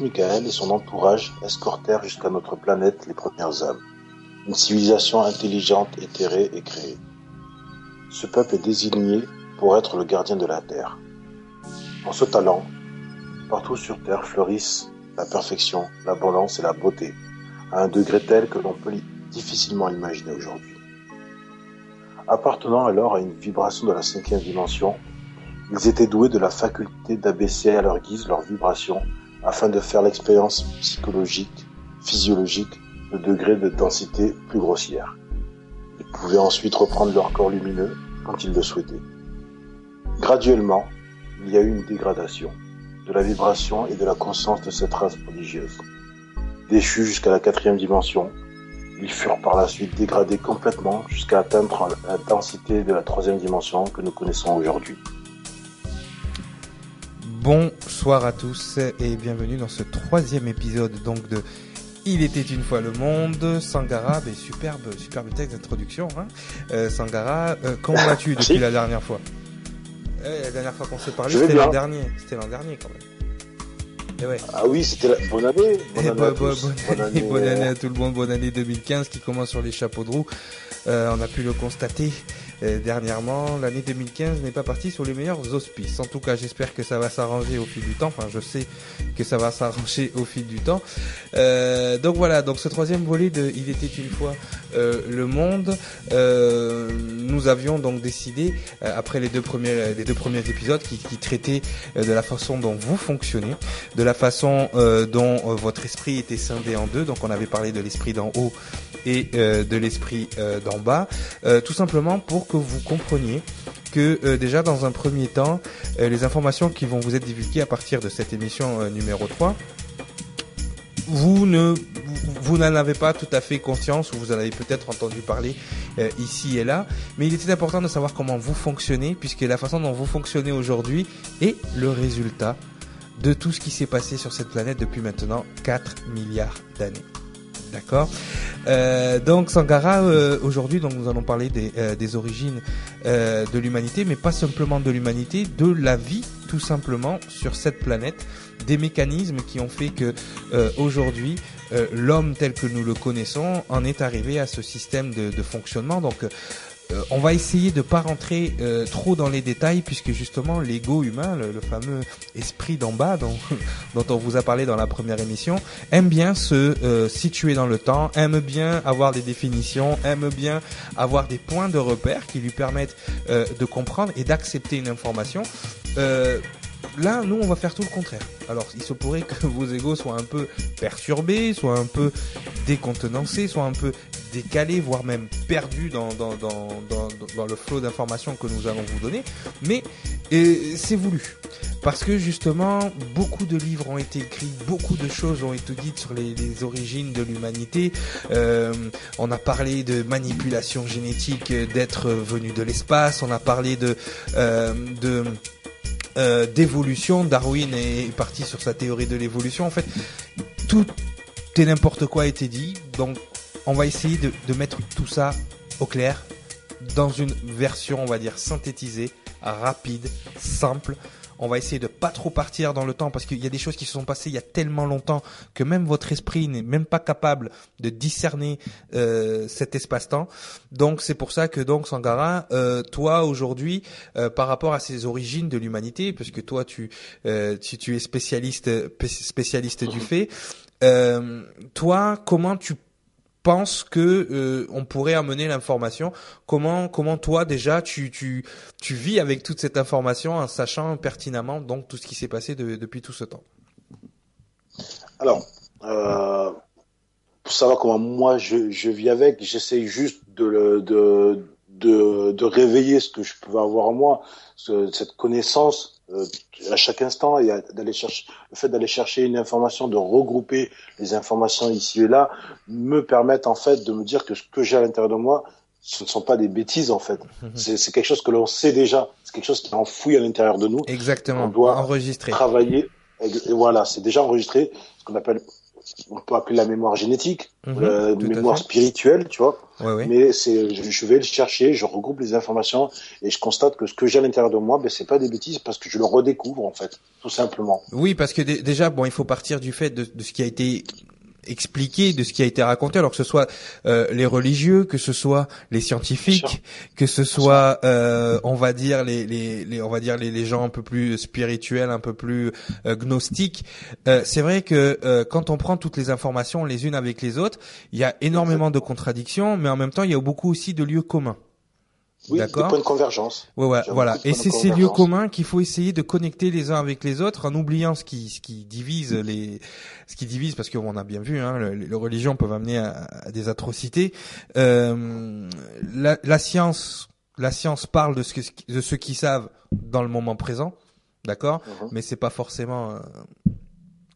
Michael et son entourage escortèrent jusqu'à notre planète les premières âmes. Une civilisation intelligente, éthérée et créée. Ce peuple est désigné pour être le gardien de la Terre. En ce talent, partout sur Terre fleurissent la perfection, l'abondance et la beauté, à un degré tel que l'on peut difficilement l'imaginer aujourd'hui. Appartenant alors à une vibration de la cinquième dimension, ils étaient doués de la faculté d'abaisser à leur guise leurs vibrations afin de faire l'expérience psychologique, physiologique de degrés de densité plus grossière. Ils pouvaient ensuite reprendre leur corps lumineux quand ils le souhaitaient. Graduellement, il y a eu une dégradation de la vibration et de la conscience de cette race prodigieuse. Déchus jusqu'à la quatrième dimension, ils furent par la suite dégradés complètement jusqu'à atteindre la densité de la troisième dimension que nous connaissons aujourd'hui. Bonsoir à tous et bienvenue dans ce troisième épisode donc de Il était une fois le monde. Sangara, ben, superbe, superbe texte d'introduction. Hein. Euh, Sangara, euh, comment vas-tu depuis la dernière fois? Euh, La dernière fois qu'on s'est parlé, c'était l'an dernier. C'était l'an dernier quand même. Ah oui, c'était la... bonne année. Bonne, année, à bonne, année, bonne année à tout le monde. Bonne année 2015 qui commence sur les chapeaux de roue. Euh, on a pu le constater dernièrement, l'année 2015 n'est pas partie sur les meilleurs auspices. En tout cas, j'espère que ça va s'arranger au fil du temps. Enfin, je sais que ça va s'arranger au fil du temps. Euh, donc voilà, donc ce troisième volet de Il était une fois euh, le monde, euh, nous avions donc décidé après les deux premiers les deux premiers épisodes qui, qui traitaient de la façon dont vous fonctionnez, de la façon dont votre esprit était scindé en deux. Donc on avait parlé de l'esprit d'en haut et de l'esprit d'en bas, tout simplement pour que vous compreniez que euh, déjà dans un premier temps, euh, les informations qui vont vous être divulguées à partir de cette émission euh, numéro 3, vous ne vous n'en avez pas tout à fait conscience ou vous en avez peut-être entendu parler ici et là, mais il était important de savoir comment vous fonctionnez puisque la façon dont vous fonctionnez aujourd'hui est le résultat de tout ce qui s'est passé sur cette planète depuis maintenant 4 milliards d'années. D'accord. Euh, donc Sangara, euh, aujourd'hui, donc nous allons parler des, euh, origines de l'humanité, mais pas simplement de l'humanité, de la vie tout simplement sur cette planète, des mécanismes qui ont fait que aujourd'hui l'homme tel que nous le connaissons en est arrivé à ce système de, de fonctionnement. Donc euh, on va essayer de pas rentrer euh, trop dans les détails puisque justement l'ego humain, le, fameux esprit d'en bas dont, dont, on vous a parlé dans la première émission, aime bien se euh, situer dans le temps, aime bien avoir des définitions, aime bien avoir des points de repère qui lui permettent de comprendre et d'accepter une information. Là, nous, on va faire tout le contraire. Alors, il se pourrait que vos égos soient un peu perturbés, soient un peu décontenancés, soient un peu décalés, voire même perdus dans, dans, dans, le flot d'informations que nous allons vous donner. Mais c'est voulu. Parce que justement, beaucoup de livres ont été écrits, beaucoup de choses ont été dites sur les, origines de l'humanité. Euh, on a parlé de manipulation génétique d'êtres venus de l'espace, on a parlé de... Euh, euh, d'évolution. Darwin est parti sur sa théorie de l'évolution. En fait, tout et n'importe quoi a été dit. Donc, on va essayer de, de mettre tout ça au clair dans une version, on va dire, synthétisée, rapide, simple, on va essayer de pas trop partir dans le temps parce qu'il y a des choses qui se sont passées il y a tellement longtemps que même votre esprit n'est même pas capable de discerner euh, cet espace-temps. Donc c'est pour ça que donc Sangara, euh, toi aujourd'hui, euh, par rapport à ces origines de l'humanité, parce que toi tu, tu, tu es spécialiste spécialiste du fait, toi comment tu pense que euh, on pourrait amener l'information. Comment comment toi déjà tu tu tu vis avec toute cette information en sachant pertinemment donc tout ce qui s'est passé depuis tout ce temps? Alors euh, pour savoir comment moi je, je vis avec, j'essaye juste de, le, de de de réveiller ce que je peux avoir en moi, cette connaissance euh, à chaque instant et d'aller chercher le fait d'aller chercher une information, de regrouper les informations ici et là, me permettent en fait de me dire que ce que j'ai à l'intérieur de moi, ce ne sont pas des bêtises en fait. Mhm. C'est quelque chose que l'on sait déjà. C'est quelque chose qui est enfoui à l'intérieur de nous. Exactement. On doit enregistrer. Travailler. Et voilà, c'est déjà enregistré. Ce qu'on appelle on peut appeler la mémoire génétique, mhm, la mémoire spirituelle, tu vois. Mais c'est, je, vais le chercher, je regroupe les informations et je constate que ce que j'ai à l'intérieur de moi, ben c'est pas des bêtises parce que je le redécouvre en fait, tout simplement. Oui, parce que déjà, bon, il faut partir du fait de, de ce qui a été expliquer de ce qui a été raconté, alors que ce soit euh, les religieux, que ce soit les scientifiques, que ce soit, euh, on va dire les, les, les, on va dire les, les, gens un peu plus spirituels, un peu plus euh, gnostiques. c'est vrai que quand on prend toutes les informations les unes avec les autres, il y a énormément de contradictions, mais en même temps il y a beaucoup aussi de lieux communs. Oui, des points de convergence. Ouais, ouais, voilà. Et c'est ces lieux communs qu'il faut essayer de connecter les uns avec les autres en oubliant ce qui, ce qui divise les, ce qui divise parce qu'on a bien vu, hein, les religions peuvent amener à, des atrocités. Euh, la, la, science, la science parle de ce que, de ceux qui savent dans le moment présent, d'accord, uh-huh. mais c'est pas forcément euh,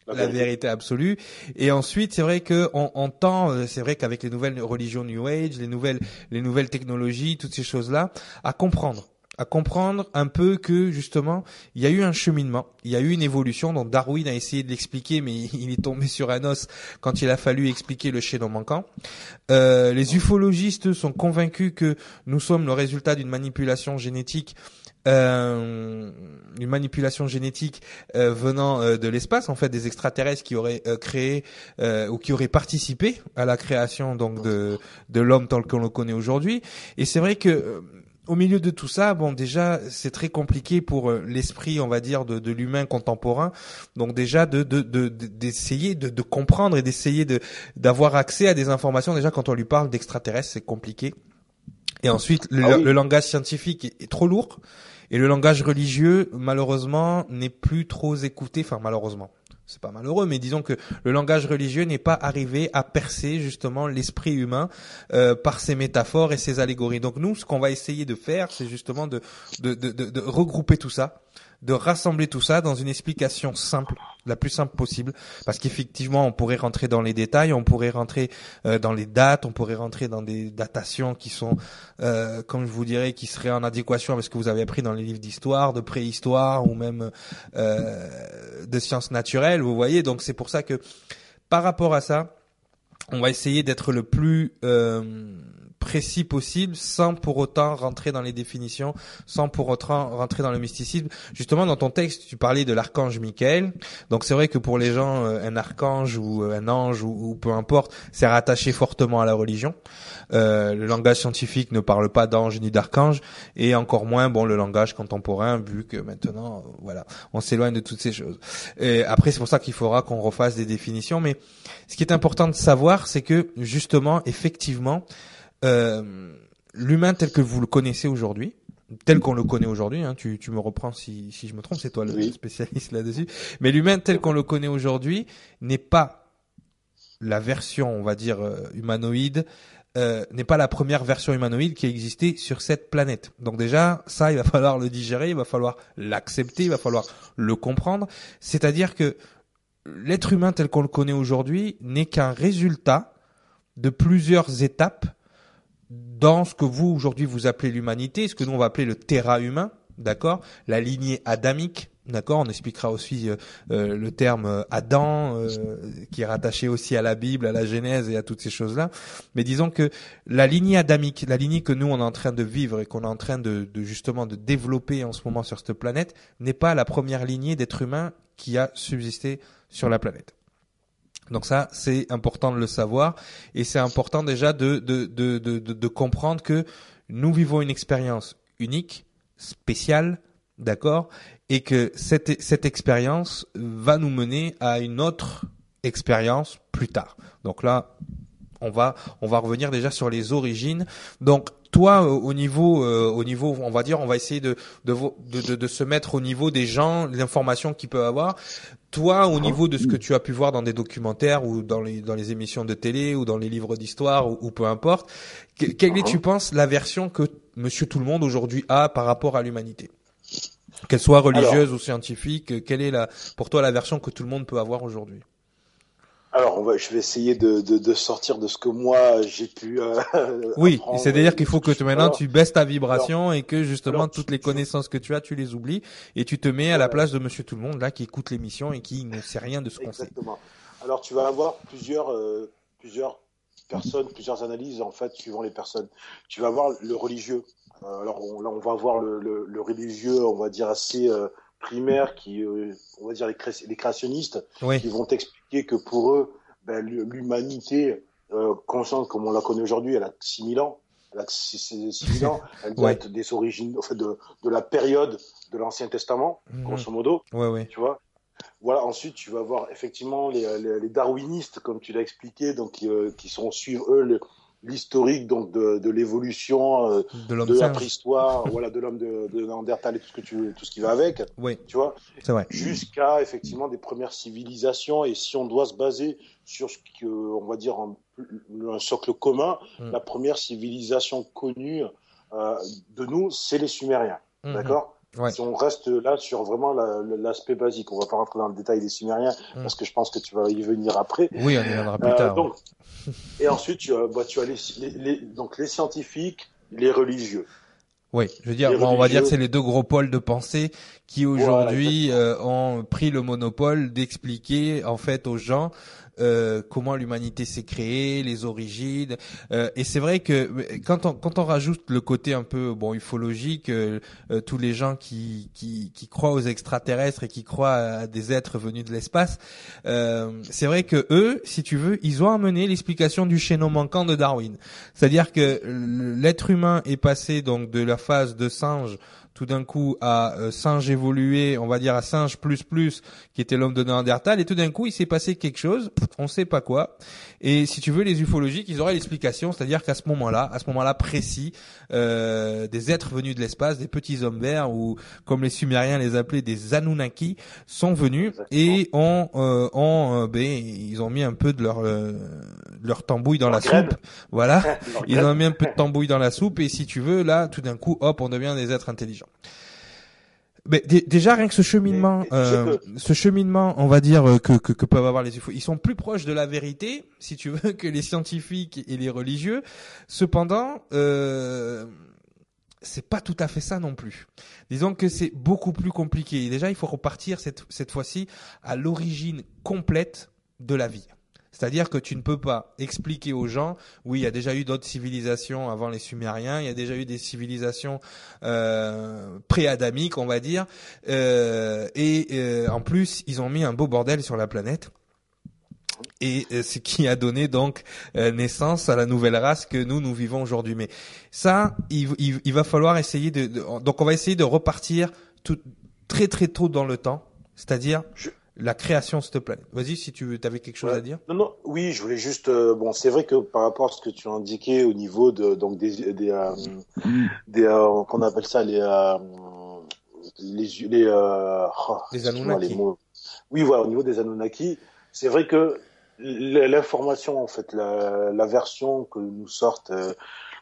la, vérité. absolue. Et ensuite, c'est vrai que on, on tend, euh, c'est vrai qu'avec les nouvelles religions New Age, les nouvelles, les nouvelles technologies, toutes ces choses-là, à comprendre à comprendre un peu que justement il y a eu un cheminement, il y a eu une évolution dont Darwin a essayé de l'expliquer mais il est tombé sur un os quand il a fallu expliquer le chaînon manquant. Euh, les ufologistes sont convaincus que nous sommes le résultat d'une manipulation génétique euh, une manipulation génétique euh, venant euh, de l'espace, en fait, des extraterrestres qui auraient euh, créé ou qui auraient participé à la création donc de de l'homme tel qu'on le connaît aujourd'hui. Et c'est vrai que au milieu de tout ça, bon, déjà, c'est très compliqué pour l'esprit, on va dire, de, de l'humain contemporain. Donc déjà, de d'essayer de, de, de, comprendre et d'essayer de d'avoir accès à des informations. Déjà, quand on lui parle d'extraterrestres, c'est compliqué. Et ensuite, le, ah le langage scientifique est trop lourd. Et le langage religieux, malheureusement, n'est plus trop écouté. Enfin, malheureusement, c'est pas malheureux, mais disons que le langage religieux n'est pas arrivé à percer justement l'esprit humain euh, par ses métaphores et ses allégories. Donc nous, ce qu'on va essayer de faire, c'est justement de, de, regrouper tout ça de rassembler tout ça dans une explication simple, la plus simple possible, parce qu'effectivement, on pourrait rentrer dans les détails, on pourrait rentrer euh, dans les dates, on pourrait rentrer dans des datations qui sont, euh, comme je vous dirais, qui seraient en adéquation avec ce que vous avez appris dans les livres d'histoire, de préhistoire ou même euh, de sciences naturelles, vous voyez. Donc c'est pour ça que, par rapport à ça, on va essayer d'être le plus précis possible sans pour autant rentrer dans les définitions, sans pour autant rentrer dans le mysticisme. Justement, dans ton texte, tu parlais de l'archange Michael. Donc c'est vrai que pour les gens, euh, un archange ou euh, un ange ou, peu importe, c'est rattaché fortement à la religion. Euh, le langage scientifique ne parle pas d'ange ni d'archange et encore moins bon le langage contemporain vu que maintenant voilà on s'éloigne de toutes ces choses. Et après c'est pour ça qu'il faudra qu'on refasse des définitions. Mais ce qui est important de savoir, c'est que justement effectivement euh, l'humain tel que vous le connaissez aujourd'hui, tel qu'on le connaît aujourd'hui, hein, tu, tu me reprends si, si je me trompe, c'est toi le spécialiste là-dessus, mais l'humain tel qu'on le connaît aujourd'hui n'est pas la version, on va dire, euh, humanoïde, euh, n'est pas la première version humanoïde qui a existé sur cette planète. Donc déjà, ça, il va falloir le digérer, il va falloir l'accepter, il va falloir le comprendre. C'est-à-dire que l'être humain tel qu'on le connaît aujourd'hui n'est qu'un résultat de plusieurs étapes dans ce que vous aujourd'hui vous appelez l'humanité, ce que nous on va appeler le terra humain, d'accord, la lignée adamique, d'accord, on expliquera aussi euh, euh, le terme euh, Adam qui est rattaché aussi à la Bible, à la Genèse et à toutes ces choses-là. Mais disons que la lignée adamique, la lignée que nous on est en train de vivre et qu'on est en train de, de justement de développer en ce moment sur cette planète, n'est pas la première lignée d'êtres humains qui a subsisté sur la planète. Donc ça, c'est important de le savoir et c'est important déjà de, de, de, de, comprendre que nous vivons une expérience unique, spéciale, d'accord, et que cette, cette expérience va nous mener à une autre expérience plus tard. Donc là, on va on va revenir déjà sur les origines. Donc toi, au niveau, euh, au niveau, on va dire, on va essayer de de, de, de se mettre au niveau des gens, l'information qu'ils peuvent avoir. Toi, au niveau de ce que tu as pu voir dans des documentaires ou dans les dans les émissions de télé ou dans les livres d'histoire ou, peu importe, quelle est, tu penses, la version que Monsieur Tout le Monde aujourd'hui a par rapport à l'humanité? Qu'elle soit religieuse ou scientifique, quelle est la, pour toi la version que tout le monde peut avoir aujourd'hui? Alors, on va, je vais essayer de, de, de, sortir de ce que moi j'ai pu. Euh, oui, c'est-à-dire qu'il faut que tu, maintenant tu baisses ta vibration et que justement toutes les connaissances que tu as, tu les oublies et tu te mets à la place de Monsieur Tout le Monde là qui écoute l'émission et qui ne sait rien de ce qu'on sait. Alors tu vas avoir plusieurs, euh, plusieurs personnes, plusieurs analyses en fait suivant les personnes. Tu vas avoir le religieux. Euh, alors on, là on va voir le, le, le, religieux, on va dire assez euh, primaire, qui, euh, on va dire les, les créationnistes, qui vont que pour eux, ben, l'humanité consciente comme on la connaît aujourd'hui, elle a 6000 ans. Elle a 6000 ans. Elle doit être des origines, en fait, de, de la période de l'Ancien Testament, mhm. grosso modo. Ouais, ouais. Tu vois? Voilà, ensuite tu vas voir effectivement les, les, darwinistes, comme tu l'as expliqué, donc euh, qui sont suivre eux l'historique donc de, de l'évolution euh, de, de la préhistoire, voilà, de l'homme de, de Néandertal et tout ce que tu tout ce qui va avec. Oui. Tu vois. C'est vrai. Jusqu'à effectivement des premières civilisations et si on doit se baser sur ce que on va dire un, un socle commun, mm. la première civilisation connue euh, de nous, c'est les Sumériens. Mm-hmm. D'accord? Si on reste là sur vraiment l'aspect basique, on va pas rentrer dans le détail des Sumériens mm. parce que je pense que tu vas y venir après. Oui, on y viendra plus tard. Euh, donc, et ensuite, tu as, bah, tu as les, les, donc les scientifiques, les religieux. Oui, je veux dire, on va dire que c'est les deux gros pôles de pensée qui aujourd'hui euh, ont pris le monopole d'expliquer en fait aux gens euh, comment l'humanité s'est créée, les origines. Euh, et c'est vrai que quand on quand on rajoute le côté un peu bon ufologique, euh, tous les gens qui, qui qui croient aux extraterrestres et qui croient à des êtres venus de l'espace, c'est vrai que eux, si tu veux, ils ont amené l'explication du chaînon manquant de Darwin. C'est-à-dire que l'être humain est passé donc de la phase de singe tout d'un coup à euh, singe évolué, on va dire à singe plus plus, qui était l'homme de Néandertal, et tout d'un coup il s'est passé quelque chose, on sait pas quoi. Et si tu veux, les ufologiques, ils auraient l'explication, c'est-à-dire qu'à ce moment-là, à ce moment-là précis, euh, des êtres venus de l'espace, des petits hommes verts, ou comme les Sumériens les appelaient, des Anunnaki, sont venus et ont, euh, ont ben, ils ont mis un peu de leur euh, leur tambouille dans la soupe, voilà, ils ont mis un peu de tambouille dans la soupe, et si tu veux, là, tout d'un coup, hop, on devient des êtres intelligents. Mais déjà rien que ce cheminement, euh, ce cheminement, on va dire euh, que, que, que, peuvent avoir les ils sont plus proches de la vérité, si tu veux, que les scientifiques et les religieux. Cependant, euh, c'est pas tout à fait ça non plus. Disons que c'est beaucoup plus compliqué. Déjà, il faut repartir cette cette fois-ci à l'origine complète de la vie. C'est-à-dire que tu ne peux pas expliquer aux gens, oui, il y a déjà eu d'autres civilisations avant les Sumériens, il y a déjà eu des civilisations euh, pré-adamiques, on va dire, euh, et euh, en plus, ils ont mis un beau bordel sur la planète. Et euh, ce qui a donné donc euh, naissance à la nouvelle race que nous nous vivons aujourd'hui. Mais ça, il, il, va falloir essayer de, donc on va essayer de repartir tout, très très tôt dans le temps, c'est-à-dire la création de cette planète. Vas-y, si tu avais quelque chose à dire? Non, non, oui, je voulais juste. Euh, bon, c'est vrai que par rapport à ce que tu as indiqué au niveau de donc des des, euh, des euh, qu'on appelle ça les les les oh, les Anunnaki. Oui, voilà, au niveau des Anunnaki, c'est vrai que l'information en fait, la, la version que nous sortent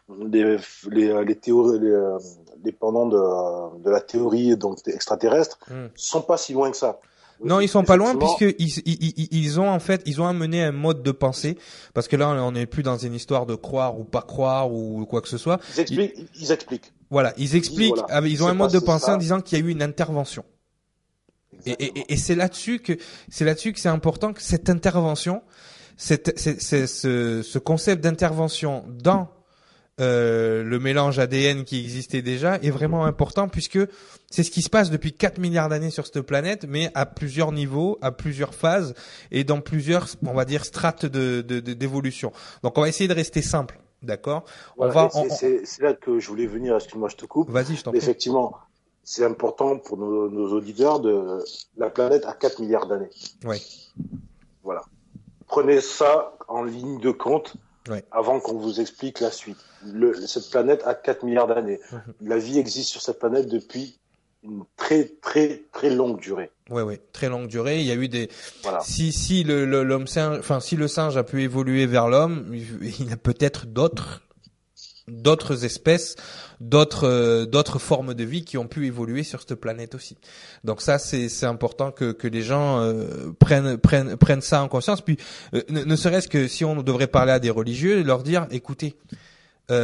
les, les, les théories, les, les pendants de, de la théorie donc extraterrestre, hmm. sont pas si loin que ça. Non, ils sont pas loin puisque ils, ils, ils, ont en fait ils ont amené un mode de pensée parce que là on n'est plus dans une histoire de croire ou pas croire ou quoi que ce soit. Ils expliquent. Ils, expliquent. Voilà, ils expliquent. Ils, ils ont un mode de pensée en disant qu'il y a eu une intervention. Et, et, et c'est là-dessus que c'est là-dessus que c'est important que cette intervention, cette, c'est, ce, ce concept d'intervention dans euh, le mélange ADN qui existait déjà est vraiment important puisque c'est ce qui se passe depuis 4 milliards d'années sur cette planète, mais à plusieurs niveaux, à plusieurs phases et dans plusieurs, on va dire, strates de, d'évolution. Donc on va essayer de rester simple, d'accord? On va. C'est, là que je voulais venir. Excuse-moi, je te coupe. Vas-y, je t'en prie. Effectivement, c'est important pour nos, nos, auditeurs de la planète à 4 milliards d'années. Oui. Voilà. Prenez ça en ligne de compte avant qu'on vous explique la suite. Le, cette planète a 4 milliards d'années. Mhm. La vie existe sur cette planète depuis une très très très longue durée. Oui, oui, très longue durée. Il y a eu des. Voilà. Si si le l'homme singe, enfin si le singe a pu évoluer vers l'homme, il y a peut-être d'autres d'autres espèces, d'autres euh, d'autres formes de vie qui ont pu évoluer sur cette planète aussi. Donc ça c'est c'est important que que les gens euh, prennent prennent prennent ça en conscience. Puis euh, ne, serait-ce que si on devrait parler à des religieux, leur dire écoutez. il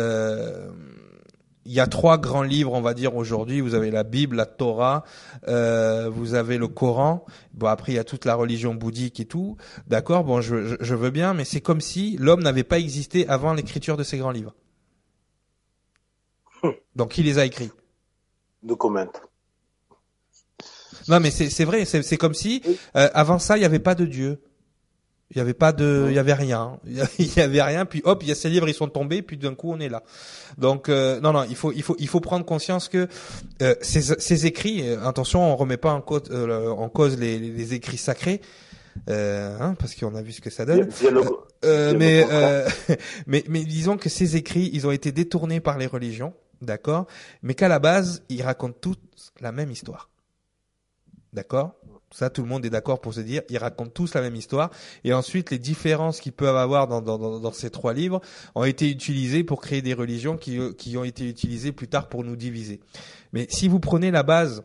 il y a trois grands livres, on va dire aujourd'hui. Vous avez la Bible, la Torah, euh, vous avez le Coran. Bon, après il y a toute la religion bouddhique et tout. D'accord. Bon, je, je, veux bien, mais c'est comme si l'homme n'avait pas existé avant l'écriture de ces grands livres. Donc, qui les a écrits No comment. Non, mais c'est vrai. C'est comme si euh, avant ça, il n'y avait pas de Dieu. Il y avait pas de, il y avait rien. Il y avait rien. Puis hop, il y a ces livres, ils sont tombés. Puis d'un coup, on est là. Donc euh, non, non, il faut, il faut, il faut prendre conscience que euh, ces, ces écrits. Euh, attention, on remet pas en cause, euh, en cause les, les écrits sacrés. Euh, hein, parce qu'on a vu ce que ça donne. Euh, mais, mais, mais disons que ces écrits, ils ont été détournés par les religions, d'accord, mais qu'à la base, ils racontent tous la même histoire, d'accord? Ça, tout le monde est d'accord pour se dire, ils racontent tous la même histoire. Et ensuite, les différences qu'ils peuvent avoir dans, dans, dans, ces trois livres ont été utilisées pour créer des religions qui, qui ont été utilisées plus tard pour nous diviser. Mais si vous prenez la base,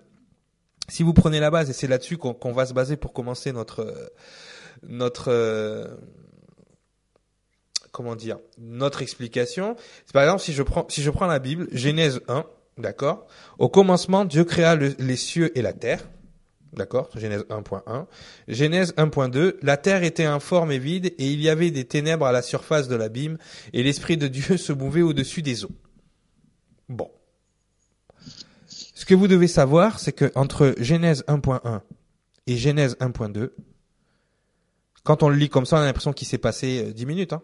si vous prenez la base, et c'est là-dessus qu'on va se baser pour commencer notre notre comment dire notre explication. Par exemple si je prends si je prends la Bible, Genèse 1, d'accord? Au commencement, Dieu créa les cieux et la terre. D'accord? Genèse 1.1. Genèse 1.2. La terre était informe et vide, et il y avait des ténèbres à la surface de l'abîme, et l'Esprit de Dieu se mouvait au-dessus des eaux. Bon. Ce que vous devez savoir, c'est que entre Genèse 1.1 et Genèse 1.2, quand on le lit comme ça, on a l'impression qu'il s'est passé 10 euh, minutes. Hein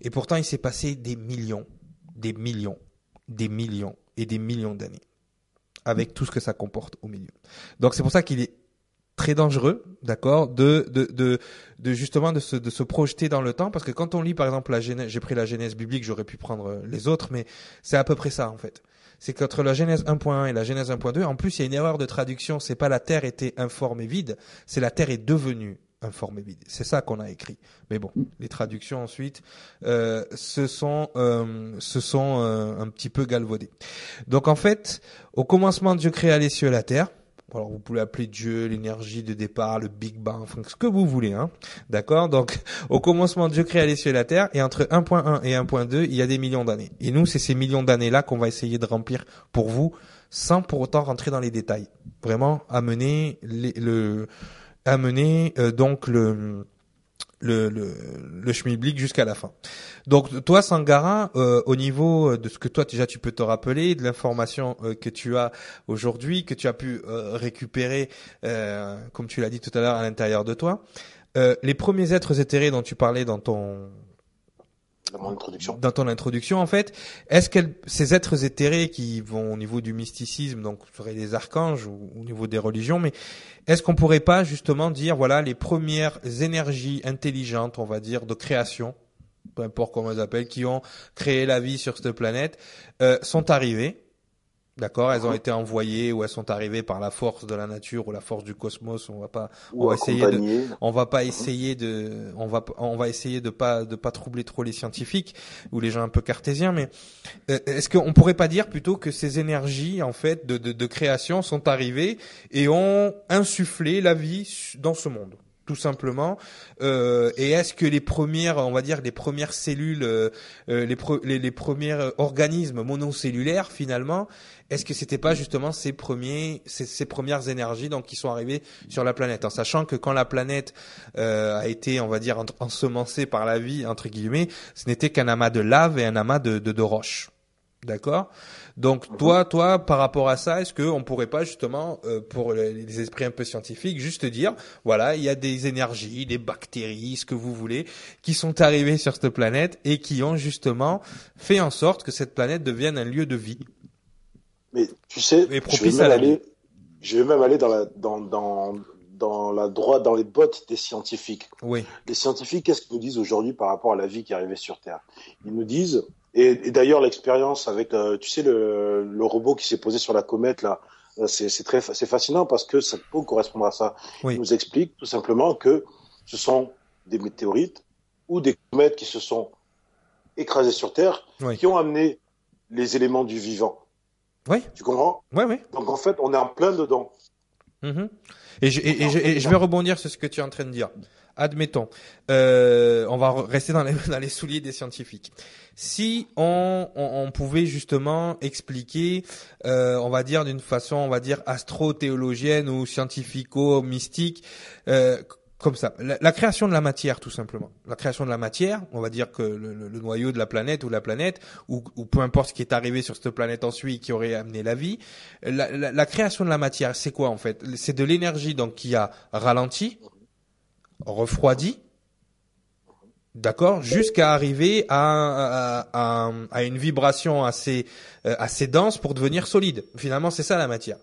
et pourtant, il s'est passé des millions, des millions, des millions et des millions d'années avec tout ce que ça comporte au milieu. Donc c'est pour ça qu'il est très dangereux, d'accord, de, de, de, de, justement de se, de se projeter dans le temps, parce que quand on lit par exemple la Genèse, j'ai pris la Genèse biblique, j'aurais pu prendre euh, les autres, mais c'est à peu près ça en fait. C'est qu'entre la Genèse 1.1 et la Genèse 1.2, en plus il y a une erreur de traduction, c'est pas la terre était informe et vide, c'est la terre est devenue informe vide. C'est ça qu'on a écrit. Mais bon, les traductions ensuite euh, se sont, euh, se sont euh, un petit peu galvaudées. Donc en fait, au commencement, Dieu créa les cieux et la terre. Alors vous pouvez appeler Dieu l'énergie de départ, le Big Bang, enfin ce que vous voulez, hein. D'accord? Donc au commencement, Dieu créa les cieux et la terre, et entre 1.1 et 1.2, il y a des millions d'années. Et nous, c'est ces millions d'années là qu'on va essayer de remplir pour vous, sans pour autant rentrer dans les détails. Vraiment amener les, le amener euh, donc le le, le, le schmilblick jusqu'à la fin. Donc toi, Sangara, euh, au niveau de ce que toi déjà tu peux te rappeler, de l'information euh, que tu as aujourd'hui, que tu as pu récupérer, comme tu l'as dit tout à l'heure, à l'intérieur de toi, les premiers êtres éthérés dont tu parlais dans ton dans ton introduction, en fait, est-ce que ces êtres éthérés qui vont au niveau du mysticisme, donc seraient des archanges ou au niveau des religions, mais est-ce qu'on pourrait pas justement dire, voilà, les premières énergies intelligentes, on va dire, de création, peu importe comment elles appellent, qui ont créé la vie sur cette planète, euh, sont arrivées D'accord, elles ont été envoyées ou elles sont arrivées par la force de la nature ou la force du cosmos. On va pas, on va essayer de, on va pas essayer de, on va, on va essayer de pas, de pas troubler trop les scientifiques ou les gens un peu cartésiens. Mais euh, est-ce qu'on pourrait pas dire plutôt que ces énergies en fait de, de, de création sont arrivées et ont insufflé la vie dans ce monde? Tout simplement. Euh, et est-ce que les premières, on va dire, les premières cellules, euh, euh les, premiers organismes monocellulaires, finalement, est-ce que c'était pas justement ces premiers, ces, premières énergies donc qui sont arrivées sur la planète, en sachant que quand la planète a été, on va dire, ensemencée par la vie entre guillemets, ce n'était qu'un amas de lave et un amas de, de, de roches. D'accord? Donc mhm. toi, toi, par rapport à ça, est-ce qu'on pourrait pas justement, euh, pour les esprits un peu scientifiques, juste dire, voilà, il y a des énergies, des bactéries, ce que vous voulez, qui sont arrivées sur cette planète et qui ont justement fait en sorte que cette planète devienne un lieu de vie. Mais tu sais, je vais, même aller, je vais même aller dans la dans dans dans la droite, dans les bottes des scientifiques. Oui. Les scientifiques, qu'est-ce qu'ils nous disent aujourd'hui par rapport à la vie qui arrivait sur Terre? Ils nous disent, et, d'ailleurs, l'expérience avec, euh, tu sais, le, le, robot qui s'est posé sur la comète là, euh, c'est très, c'est fascinant parce que ça peut correspondre à ça. Il nous explique tout simplement que ce sont des météorites ou des comètes qui se sont écrasées sur Terre, qui ont amené les éléments du vivant. Oui. Tu comprends? Oui, oui. Donc en fait, on est en plein dedans. Mm-hmm. Et, je, et, je, et je vais rebondir sur ce que tu es en train de dire. Admettons, euh, on va rester dans les, dans les souliers des scientifiques. Si on, on, pouvait justement expliquer, euh, on va dire d'une façon, on va dire astro-théologienne ou scientifico-mystique, euh, comme ça. La, création de la matière, tout simplement. La création de la matière, on va dire que le, le, noyau de la planète ou la planète, ou, ou, peu importe ce qui est arrivé sur cette planète ensuite qui aurait amené la vie, la, la, la création de la matière, c'est quoi en fait? C'est de l'énergie donc qui a ralenti, refroidi, d'accord, jusqu'à arriver à, à, à, une vibration assez euh, assez dense pour devenir solide. Finalement, c'est ça la matière.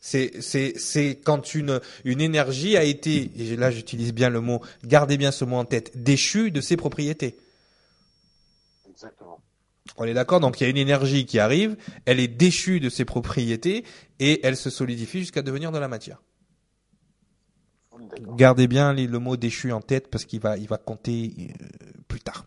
C'est c'est c'est quand une une énergie a été et là j'utilise bien le mot gardez bien ce mot en tête déchue de ses propriétés. Exactement. On est d'accord donc il y a une énergie qui arrive, elle est déchue de ses propriétés et elle se solidifie jusqu'à devenir de la matière. Gardez bien le mot déchu en tête parce qu'il va il va compter euh, plus tard.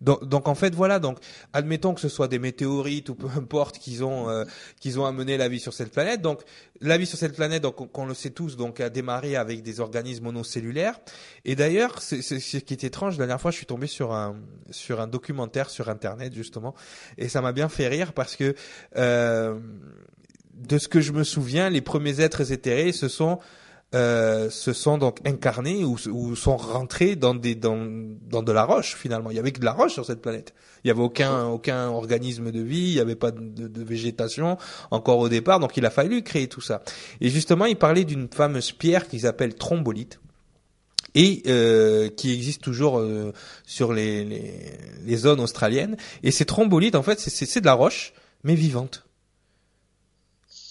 Donc, en fait voilà donc admettons que ce soit des météorites ou peu importe qu'ils ont euh, qu'ils ont amené la vie sur cette planète. Donc la vie sur cette planète donc on, le sait tous donc a démarré avec des organismes monocellulaires. Et d'ailleurs c'est ce qui est étrange la dernière fois je suis tombé sur un sur un documentaire sur internet justement et ça m'a bien fait rire parce que euh, de ce que je me souviens les premiers êtres éthérés ce sont euh, se sont donc incarnés ou, ou, sont rentrés dans des dans, dans de la roche finalement. Il y avait que de la roche sur cette planète. Il y avait aucun aucun organisme de vie, il y avait pas de, de, végétation encore au départ, donc il a fallu créer tout ça. Et justement, il parlait d'une fameuse pierre qu'ils appellent trombolite et euh, qui existe toujours euh, sur les, les, les, zones australiennes. Et ces trombolites, en fait, c'est de la roche, mais vivante.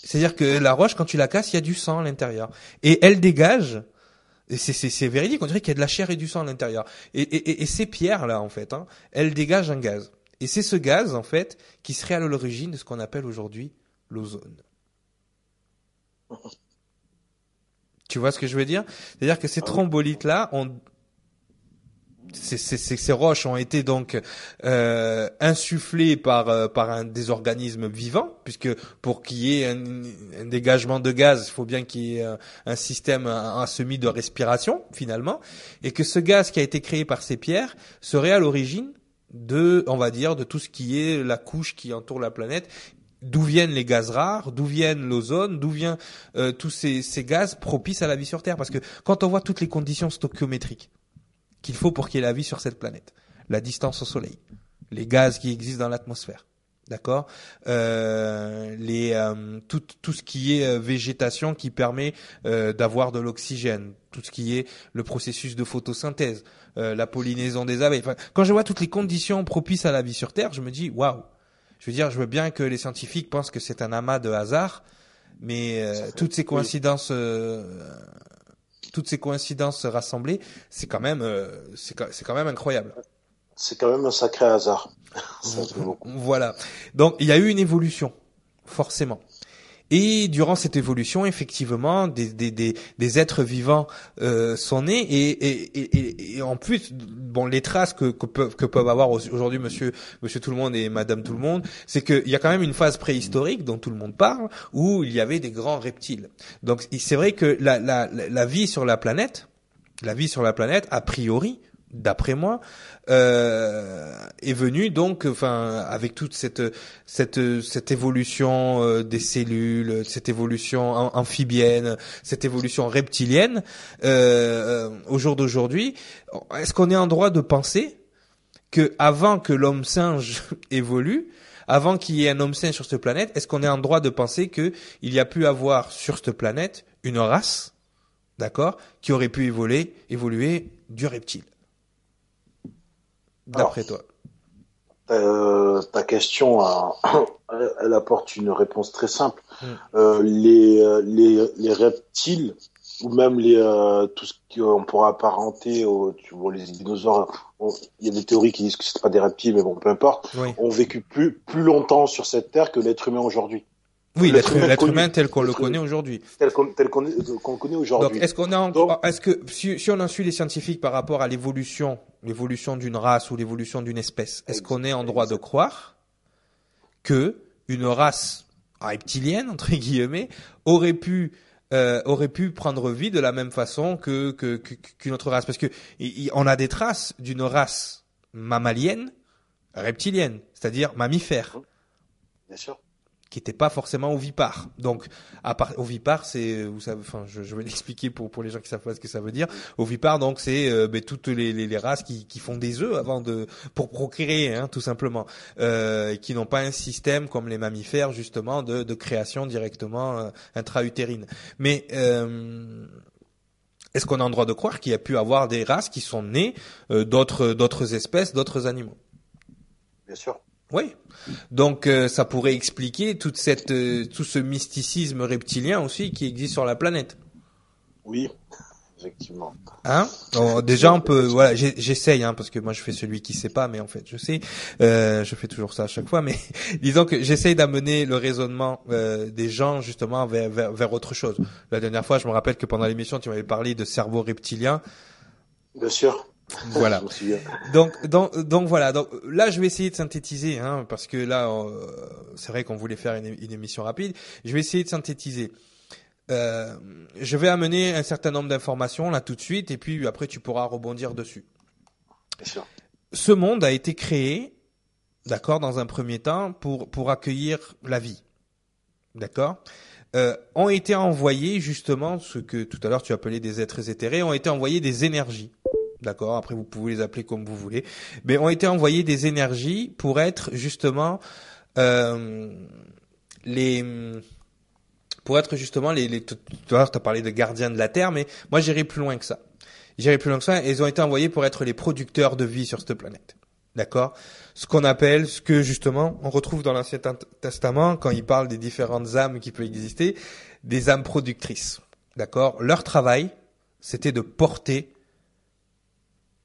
C'est-à-dire que la roche, quand tu la casses, il y a du sang à l'intérieur. Et elle dégage, et c'est véridique, on dirait qu'il y a de la chair et du sang à l'intérieur. Et, et, et, ces pierres-là, en fait, hein, elles dégagent un gaz. Et c'est ce gaz, en fait, qui serait à l'origine de ce qu'on appelle aujourd'hui l'ozone. Tu vois ce que je veux dire? C'est-à-dire que ces trombolites-là ont ces, roches ont été donc euh, insufflées par euh, par un des organismes vivants, puisque pour qu'il y ait un, dégagement de gaz, il faut bien qu'il y ait un, système, un, semi de respiration finalement, et que ce gaz qui a été créé par ces pierres serait à l'origine de, on va dire, de tout ce qui est la couche qui entoure la planète. D'où viennent les gaz rares, d'où viennent l'ozone, d'où viennent euh, tous ces, ces gaz propices à la vie sur Terre. Parce que quand on voit toutes les conditions stoichiométriques, qu'il faut pour qu'il y ait la vie sur cette planète. La distance au Soleil, les gaz qui existent dans l'atmosphère, d'accord? Euh, les euh, tout, tout ce qui est euh, végétation qui permet d'avoir de l'oxygène. Tout ce qui est le processus de photosynthèse. La pollinaison des abeilles. Enfin, quand je vois toutes les conditions propices à la vie sur terre je me dis waouh! Je veux dire je veux bien que les scientifiques pensent que c'est un amas de hasard mais toutes ces coïncidences toutes ces coïncidences rassemblées, c'est quand même, euh, c'est quand même incroyable. C'est quand même un sacré hasard. voilà. Donc il y a eu une évolution, forcément. Et durant cette évolution, effectivement, des, des, des, des êtres vivants euh, sont nés et, et, et, et, en plus, bon, les traces que, que peuvent, que peuvent avoir aujourd'hui Monsieur Monsieur Tout le Monde et Madame Tout le Monde, c'est qu'il y a quand même une phase préhistorique dont tout le monde parle où il y avait des grands reptiles. Donc c'est vrai que la, la, la vie sur la planète, la vie sur la planète, a priori, d'après moi, euh, est venu donc, enfin, avec toute cette cette cette évolution euh, des cellules, cette évolution amphibienne, cette évolution reptilienne, euh, au jour d'aujourd'hui, est-ce qu'on est en droit de penser que avant que l'homme singe évolue, avant qu'il y ait un homme singe sur cette planète, est-ce qu'on est en droit de penser que il y a pu avoir sur cette planète une race, d'accord, qui aurait pu évoluer, évoluer du reptile? D'après toi euh, Ta question, elle apporte une réponse très simple. Hmm. Euh, les, euh, les, les, reptiles, ou même les, euh, tout ce qu'on pourra apparenter aux tu vois, les dinosaures, il y a des théories qui disent que c'est pas des reptiles, mais bon, peu importe, ont vécu plus, plus longtemps sur cette terre que l'être humain aujourd'hui. Oui, l'être humain, tel qu'on le connaît aujourd'hui. Tel qu'on le connaît aujourd'hui. Donc, est-ce qu'on a, est-ce que si, si, on en suit les scientifiques par rapport à l'évolution, l'évolution d'une race ou l'évolution d'une espèce, est-ce qu'on est en droit de croire que une race reptilienne entre guillemets aurait pu euh, aurait pu prendre vie de la même façon que qu'une autre race, parce que on a des traces d'une race mammalienne, reptilienne, c'est-à-dire mammifère. Bien sûr qui n'était pas forcément ovipare. Donc, à part, ovipare, c'est, vous savez, enfin, je, je vais l'expliquer pour pour les gens qui savent pas ce que ça veut dire. Ovipare, donc, c'est euh, ben, toutes les, les, les, races qui, qui font des œufs avant de pour procréer, hein, tout simplement, euh, qui n'ont pas un système comme les mammifères justement de, de création directement euh, intra-utérine. Mais euh, est-ce qu'on a le droit de croire qu'il y a pu avoir des races qui sont nées euh, d'autres d'autres espèces, d'autres animaux? Bien sûr. Oui. Donc euh, ça pourrait expliquer toute cette euh, tout ce mysticisme reptilien aussi qui existe sur la planète. Oui, effectivement. Hein? Déjà on peut voilà j'essaye hein, parce que moi je fais celui qui sait pas mais en fait je sais euh, je fais toujours ça à chaque fois mais disons que j'essaye d'amener le raisonnement des gens justement vers, vers, vers autre chose. La dernière fois je me rappelle que pendant l'émission tu m'avais parlé de cerveau reptilien. Bien sûr. Voilà. donc, donc, donc voilà. Donc là, je vais essayer de synthétiser, hein, parce que là, euh, c'est vrai qu'on voulait faire une, une, émission rapide. Je vais essayer de synthétiser. Euh, je vais amener un certain nombre d'informations là tout de suite, et puis après, tu pourras rebondir dessus. Bien sûr. Ce monde a été créé, d'accord, dans un premier temps, pour pour accueillir la vie, d'accord? Euh, ont été envoyés justement ce que tout à l'heure tu appelais des êtres éthérés, ont été envoyés des énergies d'accord. Après, vous pouvez les appeler comme vous voulez. Mais ont été envoyées des énergies pour être justement euh, les pour être justement les, les tout à l'heure as parlé de gardiens de la terre mais moi j'irai plus loin que ça. J'irai plus loin que ça. Ils ont été envoyés pour être les producteurs de vie sur cette planète. D'accord? Ce qu'on appelle ce que justement on retrouve dans l'ancien testament quand il parle des différentes âmes qui peuvent exister des âmes productrices. D'accord? Leur travail c'était de porter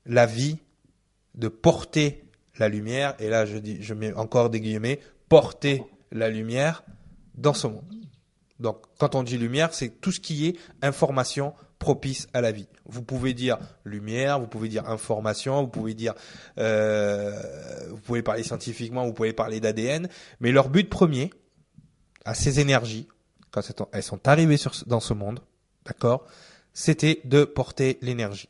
la vie, de porter la lumière, et là je dis, je mets encore des guillemets, porter la lumière dans ce monde. Donc, quand on dit lumière, c'est tout ce qui est information propice à la vie. Vous pouvez dire lumière, vous pouvez dire information, vous pouvez dire, euh, vous pouvez parler scientifiquement, vous pouvez parler d'ADN, mais leur but premier, à ces énergies, quand elles sont arrivées dans ce monde, d'accord, c'était de porter l'énergie.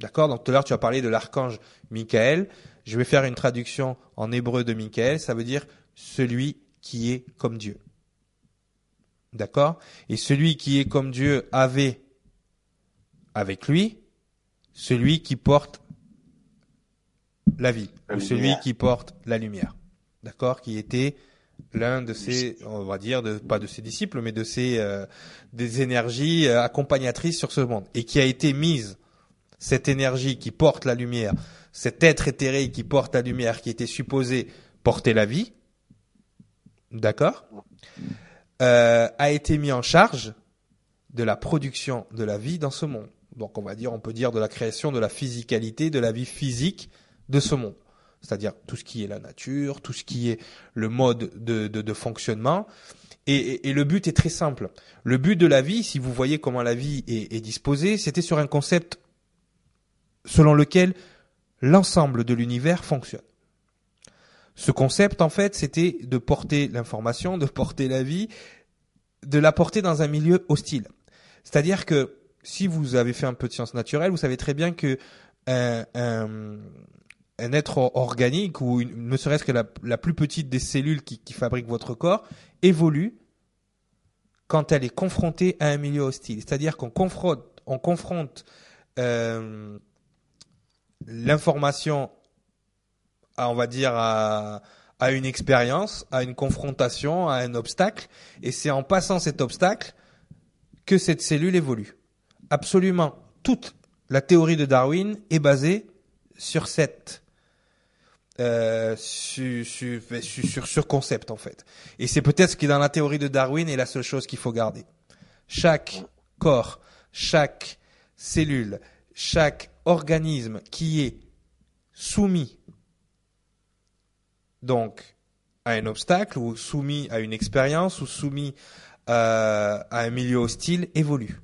D'accord? Donc tout à l'heure, tu as parlé de l'archange Michael. Je vais faire une traduction en hébreu de Michael. Ça veut dire celui qui est comme Dieu. D'accord? Et celui qui est comme Dieu avait avec lui celui qui porte la vie, ou celui qui porte la lumière. D'accord? Qui était l'un de ses, on va dire, de, pas de ses disciples, mais de ses euh, des énergies euh, accompagnatrices sur ce monde, et qui a été mise cette énergie qui porte la lumière, cet être éthéré qui porte la lumière, qui était supposé porter la vie, d'accord, euh, a été mis en charge de la production de la vie dans ce monde. Donc on va dire, on peut dire de la création de la physicalité, de la vie physique de ce monde. C'est-à-dire tout ce qui est la nature, tout ce qui est le mode de, fonctionnement. Et, le but est très simple. Le but de la vie, si vous voyez comment la vie est disposée, c'était sur un concept selon lequel l'ensemble de l'univers fonctionne. Ce concept, en fait, c'était de porter l'information, de porter la vie, de la porter dans un milieu hostile. C'est-à-dire que si vous avez fait un peu de sciences naturelles, vous savez très bien que un, un, être organique ou ne serait-ce que la, plus petite des cellules qui, qui fabriquent votre corps évolue quand elle est confrontée à un milieu hostile. C'est-à-dire qu'on confronte, on confronte euh, l'information, on va dire, à, une expérience, à une confrontation, à un obstacle, et c'est en passant cet obstacle que cette cellule évolue. Absolument toute la théorie de Darwin est basée sur cette euh, sur, sur, sur, sur, concept en fait. Et c'est peut-être ce qui dans la théorie de Darwin est la seule chose qu'il faut garder. Chaque corps, chaque cellule, chaque organisme qui est soumis donc à un obstacle ou soumis à une expérience ou soumis euh, à un milieu hostile évolue.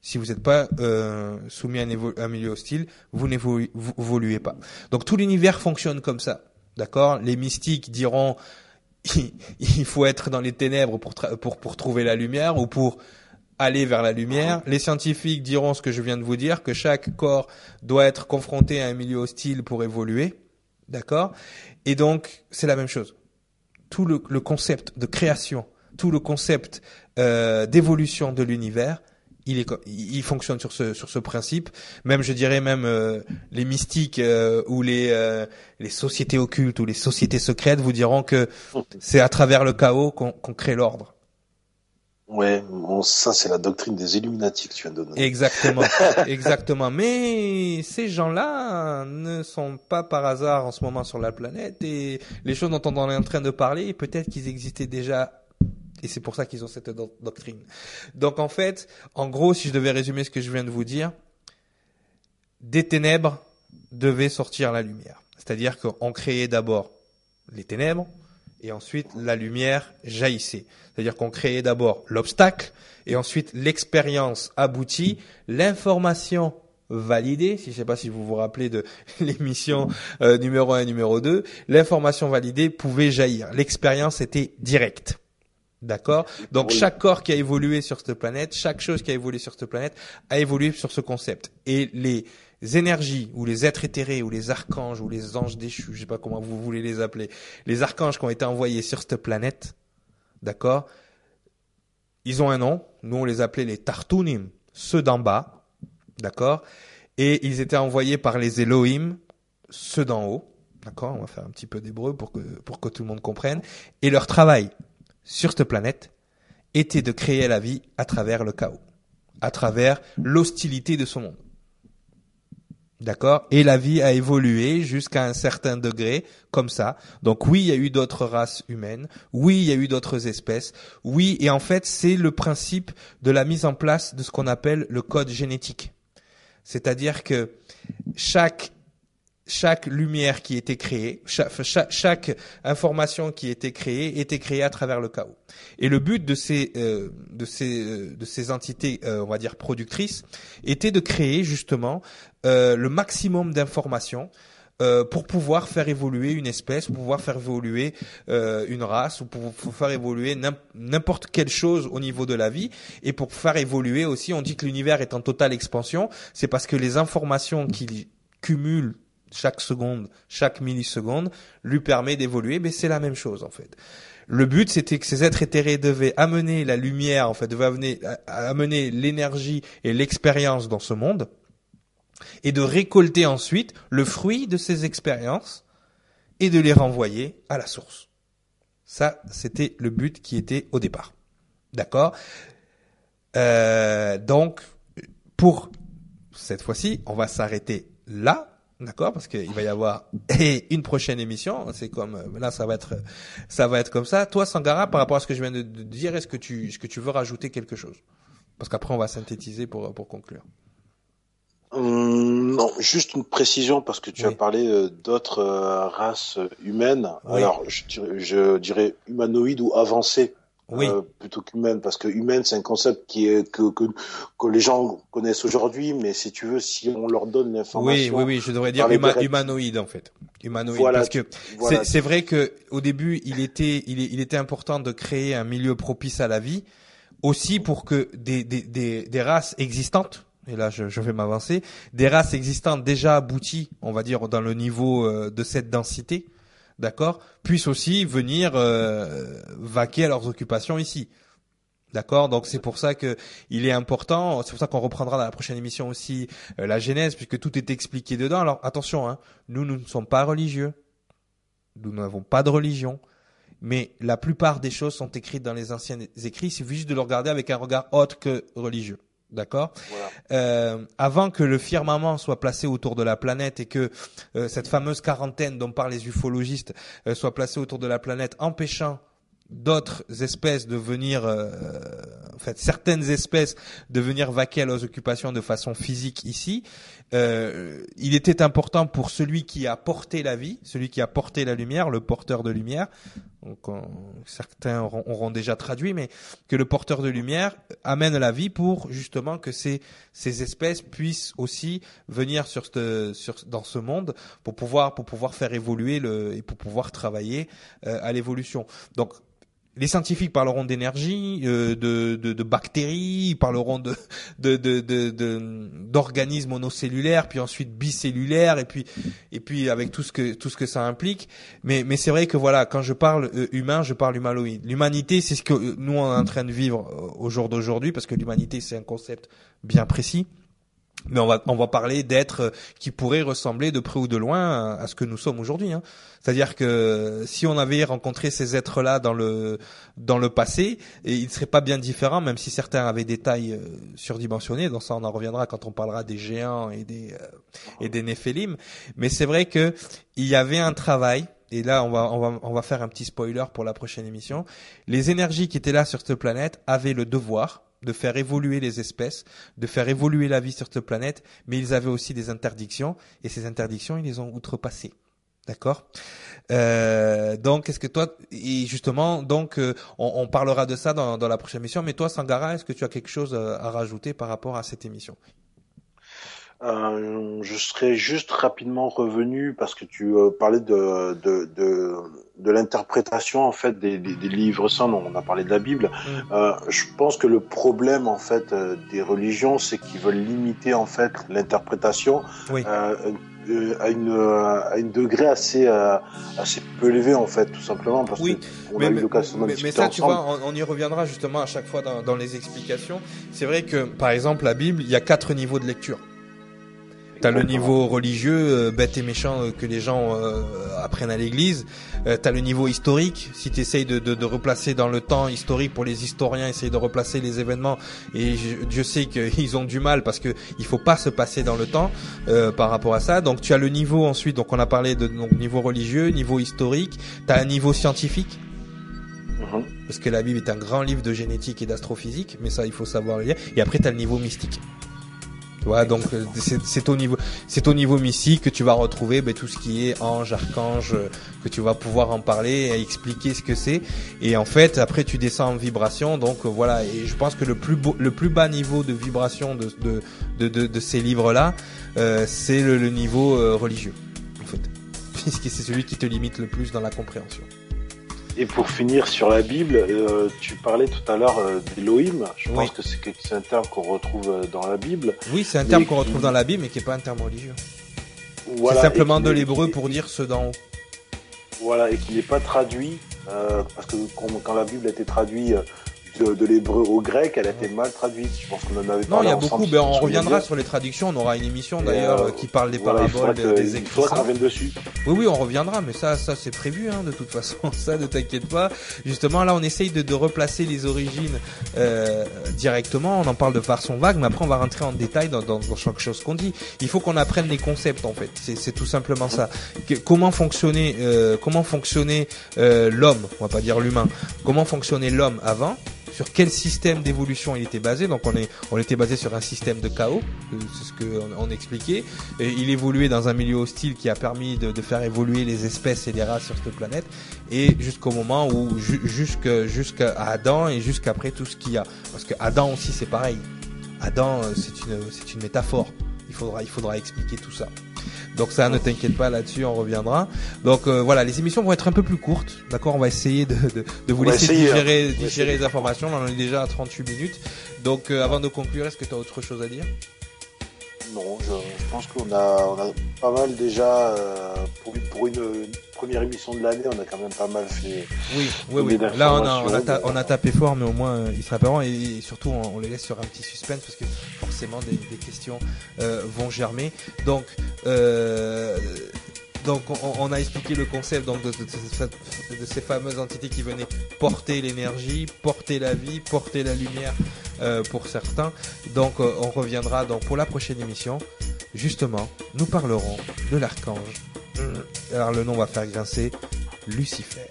Si vous n'êtes pas euh, soumis à un, milieu hostile, vous n'évoluez pas. Donc tout l'univers fonctionne comme ça. D'accord? Les mystiques diront il faut être dans les ténèbres pour, trouver la lumière ou pour aller vers la lumière. Les scientifiques diront ce que je viens de vous dire, que chaque corps doit être confronté à un milieu hostile pour évoluer. D'accord? Et donc, c'est la même chose. Tout le, le, concept de création, tout le concept euh, d'évolution de l'univers, il, est, il fonctionne sur ce, sur ce principe. Même, je dirais, même euh, les mystiques euh, ou les, euh, les sociétés occultes ou les sociétés secrètes vous diront que c'est à travers le chaos qu'on crée l'ordre. Ouais, bon, ça c'est la doctrine des Illuminati que tu viens de donner. Exactement, exactement. Mais ces gens-là ne sont pas par hasard en ce moment sur la planète et les choses dont on est en train de parler, peut-être qu'ils existaient déjà et c'est pour ça qu'ils ont cette doctrine. Donc en fait, en gros, si je devais résumer ce que je viens de vous dire, des ténèbres devait sortir la lumière. C'est-à-dire qu'on créait d'abord les ténèbres et ensuite la lumière jaillissait. C'est-à-dire qu'on créait d'abord l'obstacle et ensuite l'expérience aboutie, l'information validée, si je ne sais pas si vous vous rappelez de l'émission euh, numéro 1 et numéro 2, l'information validée pouvait jaillir. L'expérience était directe. D'accord? Donc chaque corps qui a évolué sur cette planète, chaque chose qui a évolué sur cette planète a évolué sur ce concept. Et les énergies ou les êtres éthérés ou les archanges ou les anges déchus, je sais pas comment vous voulez les appeler, les archanges qui ont été envoyés sur cette planète, d'accord Ils ont un nom, nous on les appelait les Tartunim, ceux d'en bas, d'accord Et ils étaient envoyés par les Elohim, ceux d'en haut, d'accord On va faire un petit peu d'hébreu pour que pour que tout le monde comprenne et leur travail sur cette planète était de créer la vie à travers le chaos, à travers l'hostilité de son monde. D'accord? Et la vie a évolué jusqu'à un certain degré, comme ça. Donc oui, il y a eu d'autres races humaines. Oui, il y a eu d'autres espèces. Oui, et en fait, c'est le principe de la mise en place de ce qu'on appelle le code génétique. C'est-à-dire que chaque chaque lumière qui était créée, chaque, information qui était créée était créée à travers le chaos. Et le but de ces euh, de ces euh, de ces entités, euh, on va dire productrices, était de créer justement le maximum d'informations pour pouvoir faire évoluer une espèce, pour pouvoir faire évoluer une race, ou pour, pour faire évoluer n'importe quelle chose au niveau de la vie, et pour faire évoluer aussi, on dit que l'univers est en totale expansion, c'est parce que les informations qu'il cumule chaque seconde, chaque milliseconde, lui permet d'évoluer, mais c'est la même chose en fait. Le but, c'était que ces êtres éthérés devaient amener la lumière, en fait, devaient amener, l'énergie et l'expérience dans ce monde, et de récolter ensuite le fruit de ces expériences et de les renvoyer à la source. Ça, c'était le but qui était au départ. D'accord? Euh, Donc, pour cette fois-ci, on va s'arrêter là D'accord, parce qu'il va y avoir une prochaine émission. C'est comme là, ça va être, ça va être comme ça. Toi, Sangara, par rapport à ce que je viens de dire, est-ce que tu, est-ce que tu veux rajouter quelque chose? Parce qu'après, on va synthétiser pour pour conclure. Hum, non, juste une précision parce que tu as parlé euh, d'autres euh, races humaines. Alors, je dirais, je dirais humanoïdes ou avancées oui. Euh, plutôt qu'humaine, parce que humaine, c'est un concept qui est que, que, que les gens connaissent aujourd'hui, mais si tu veux, si on leur donne l'information. Oui, oui, oui, je devrais dire humanoïde en fait, humanoïde, parce que c'est vrai que au début, il était, il, il, était important de créer un milieu propice à la vie, aussi pour que des, des, des, des races existantes. Et là, je, je vais m'avancer. Des races existantes déjà abouties, on va dire, dans le niveau euh, de cette densité, d'accord, puissent aussi venir euh, vaquer à leurs occupations ici. D'accord, donc c'est pour ça que il est important. C'est pour ça qu'on reprendra dans la prochaine émission aussi euh, la Genèse, puisque tout est expliqué dedans. Alors attention, hein, nous, ne sommes pas religieux, nous n'avons pas de religion, mais la plupart des choses sont écrites dans les anciens écrits. Il suffit juste de le regarder avec un regard autre que religieux. D'accord euh, Avant que le firmament soit placé autour de la planète et que euh, cette fameuse quarantaine dont parlent les ufologistes euh, soit placée autour de la planète, empêchant d'autres espèces de venir en fait, certaines espèces de venir vaquer à leurs occupations de façon physique ici, il était important pour celui qui a porté la vie, celui qui a porté la lumière, le porteur de lumière, certains auront, déjà traduit, mais que le porteur de lumière amène la vie pour justement que ces, ces espèces puissent aussi venir dans ce monde pour pouvoir pour pouvoir faire évoluer le et pour pouvoir travailler euh, à l'évolution. Donc les scientifiques parleront d'énergie, euh, de, de, de, bactéries, ils parleront de d'organismes de, monocellulaires, puis ensuite bicellulaires, et puis et puis avec tout ce que tout ce que ça implique. Mais mais c'est vrai que voilà, quand je parle euh, humain, je parle humanoïde. L'humanité, c'est ce que nous on est en train de vivre euh, au jour d'aujourd'hui, parce que l'humanité c'est un concept bien précis mais on va on va parler d'êtres euh, qui pourraient ressembler de près ou de loin à, ce que nous sommes aujourd'hui. Hein. C'est-à-dire que si on avait rencontré ces êtres-là dans le dans le passé, et ils ne seraient pas bien différents, même si certains avaient des tailles euh, surdimensionnées. Dans ça, on en reviendra quand on parlera des géants et des euh, et des néphélim. Mais c'est vrai que il y avait un travail et là on va, on va, on va faire un petit spoiler pour la prochaine émission. Les énergies qui étaient là sur cette planète avaient le devoir de faire évoluer les espèces, de faire évoluer la vie sur cette planète, mais ils avaient aussi des interdictions, et ces interdictions, ils les ont outrepassées. D'accord? Euh, Donc, est-ce que toi, et justement, donc, euh, on, parlera de ça dans, dans la prochaine émission, mais toi, Sangara, est-ce que tu as quelque chose euh, à rajouter par rapport à cette émission? Euh, je serais juste rapidement revenu parce que tu euh, parlais de, de, de, de l'interprétation en fait des, des, des, livres saints. On a parlé de la Bible. Euh, je pense que le problème en fait des religions, c'est qu'ils veulent limiter en fait l'interprétation à une à une degré assez assez peu élevé en fait tout simplement parce oui, que on mais, a eu l'occasion mais, mais ça tu vois on, on, y reviendra justement à chaque fois dans, dans les explications. C'est vrai que par exemple la Bible il y a quatre niveaux de lecture T'as le niveau religieux, euh, bête et méchant euh, que les gens euh, apprennent à l'église. T'as le niveau historique. Si tu essayes de, de, de, replacer dans le temps historique pour les historiens, essayer de replacer les événements. Et je, sais qu'ils ont du mal parce que il faut pas se passer dans le temps par rapport à ça. Donc tu as le niveau ensuite. Donc on a parlé de donc, niveau religieux, niveau historique. T'as un niveau scientifique. Mhm. Parce que la Bible est un grand livre de génétique et d'astrophysique, mais ça il faut savoir le lire. Et après tu as le niveau mystique donc euh, c'est au niveau, c'est au niveau mystique que tu vas retrouver ben, tout ce qui est ange, archange, euh, que tu vas pouvoir en parler et expliquer ce que c'est. Et en fait, après tu descends en vibration, donc euh, voilà. Et je pense que le plus beau, le plus bas niveau de vibration de de de, de, ces livres-là, c'est le, le, niveau religieux, en fait, puisque c'est celui qui te limite le plus dans la compréhension. Et pour finir sur la Bible, euh, tu parlais tout à l'heure euh, d'Elohim. Je pense que c'est un terme qu'on retrouve euh, dans la Bible. Oui, c'est un terme qu'on retrouve dans la Bible, mais qui n'est pas un terme religieux. c'est simplement de l'hébreu pour dire ceux d'en haut. Voilà, et qui n'est pas traduit, parce que quand, la Bible a été traduite de, l'hébreu au grec, elle a été mal traduite. Je pense qu'on en avait Non, il y a beaucoup. Ben, on reviendra sur les traductions. On aura une émission d'ailleurs euh, qui parle des paraboles des écrits. dessus. Oui, oui, on reviendra, mais ça, ça c'est prévu hein, de toute façon. Ça, ne t'inquiète pas. Justement, là, on essaye de, de replacer les origines euh, directement. On en parle de façon vague, mais après, on va rentrer en détail dans, dans, dans chaque chose qu'on dit. Il faut qu'on apprenne les concepts en fait. C'est tout simplement ça. comment fonctionnait, euh, comment fonctionnait euh, l'homme, on va pas dire l'humain. Comment fonctionnait l'homme avant sur quel système d'évolution il était basé. Donc on était basé sur un système de chaos, euh, c'est ce qu'on on expliquait. Il évoluait dans un milieu hostile qui a permis de, faire évoluer les espèces et les races sur cette planète, et jusqu'au moment où jusqu'à Adam et jusqu'après tout ce qu'il y a. Parce que Adam aussi c'est pareil. Adam euh, c'est une métaphore. Il faudra expliquer tout ça. Donc ça, ne t'inquiète pas là-dessus, on reviendra. Donc euh, voilà, les émissions vont être un peu plus courtes, d'accord? On va essayer de, de, de vous laisser digérer, hein. digérer les informations. On en est déjà à 38 minutes. Donc euh, avant de conclure, est-ce que tu as autre chose à dire? Non, je, je pense qu'on a, on a pas mal déjà, euh, pour, pour une, première émission de l'année, on a quand même pas mal fait. Oui, oui, oui. Là, on a, on, a on a, tapé fort, mais au moins, euh, il sera pas Et, surtout, on, les laisse sur un petit suspense parce que forcément, des, des questions euh, vont germer. Donc, euh, donc on, a expliqué le concept de, ces fameuses entités qui venaient porter l'énergie, porter la vie, porter la lumière euh, pour certains. Donc euh, on reviendra donc pour la prochaine émission. Justement, nous parlerons de l'archange. Alors le nom va faire grincer Lucifer,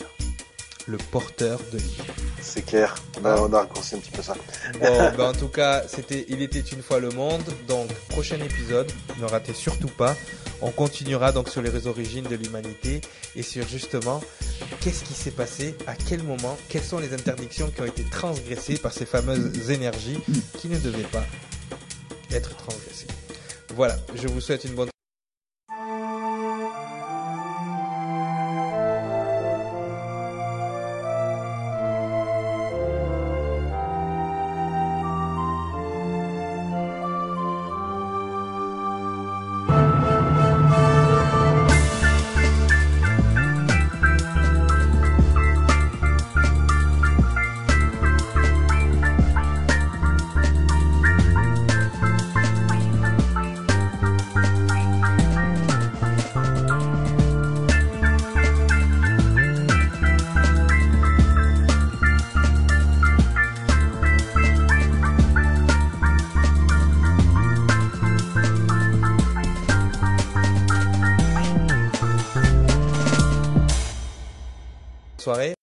le porteur de vie. c'est clair. On a, on a raccourci un petit peu ça. Bon, ben en tout cas, c'était Il était une fois le monde. Donc, prochain épisode, ne ratez surtout pas. On continuera donc sur les origines de l'humanité et sur justement qu'est-ce qui s'est passé, à quel moment, quelles sont les interdictions qui ont été transgressées par ces fameuses énergies qui ne devaient pas être transgressées. Voilà, je vous souhaite une bonne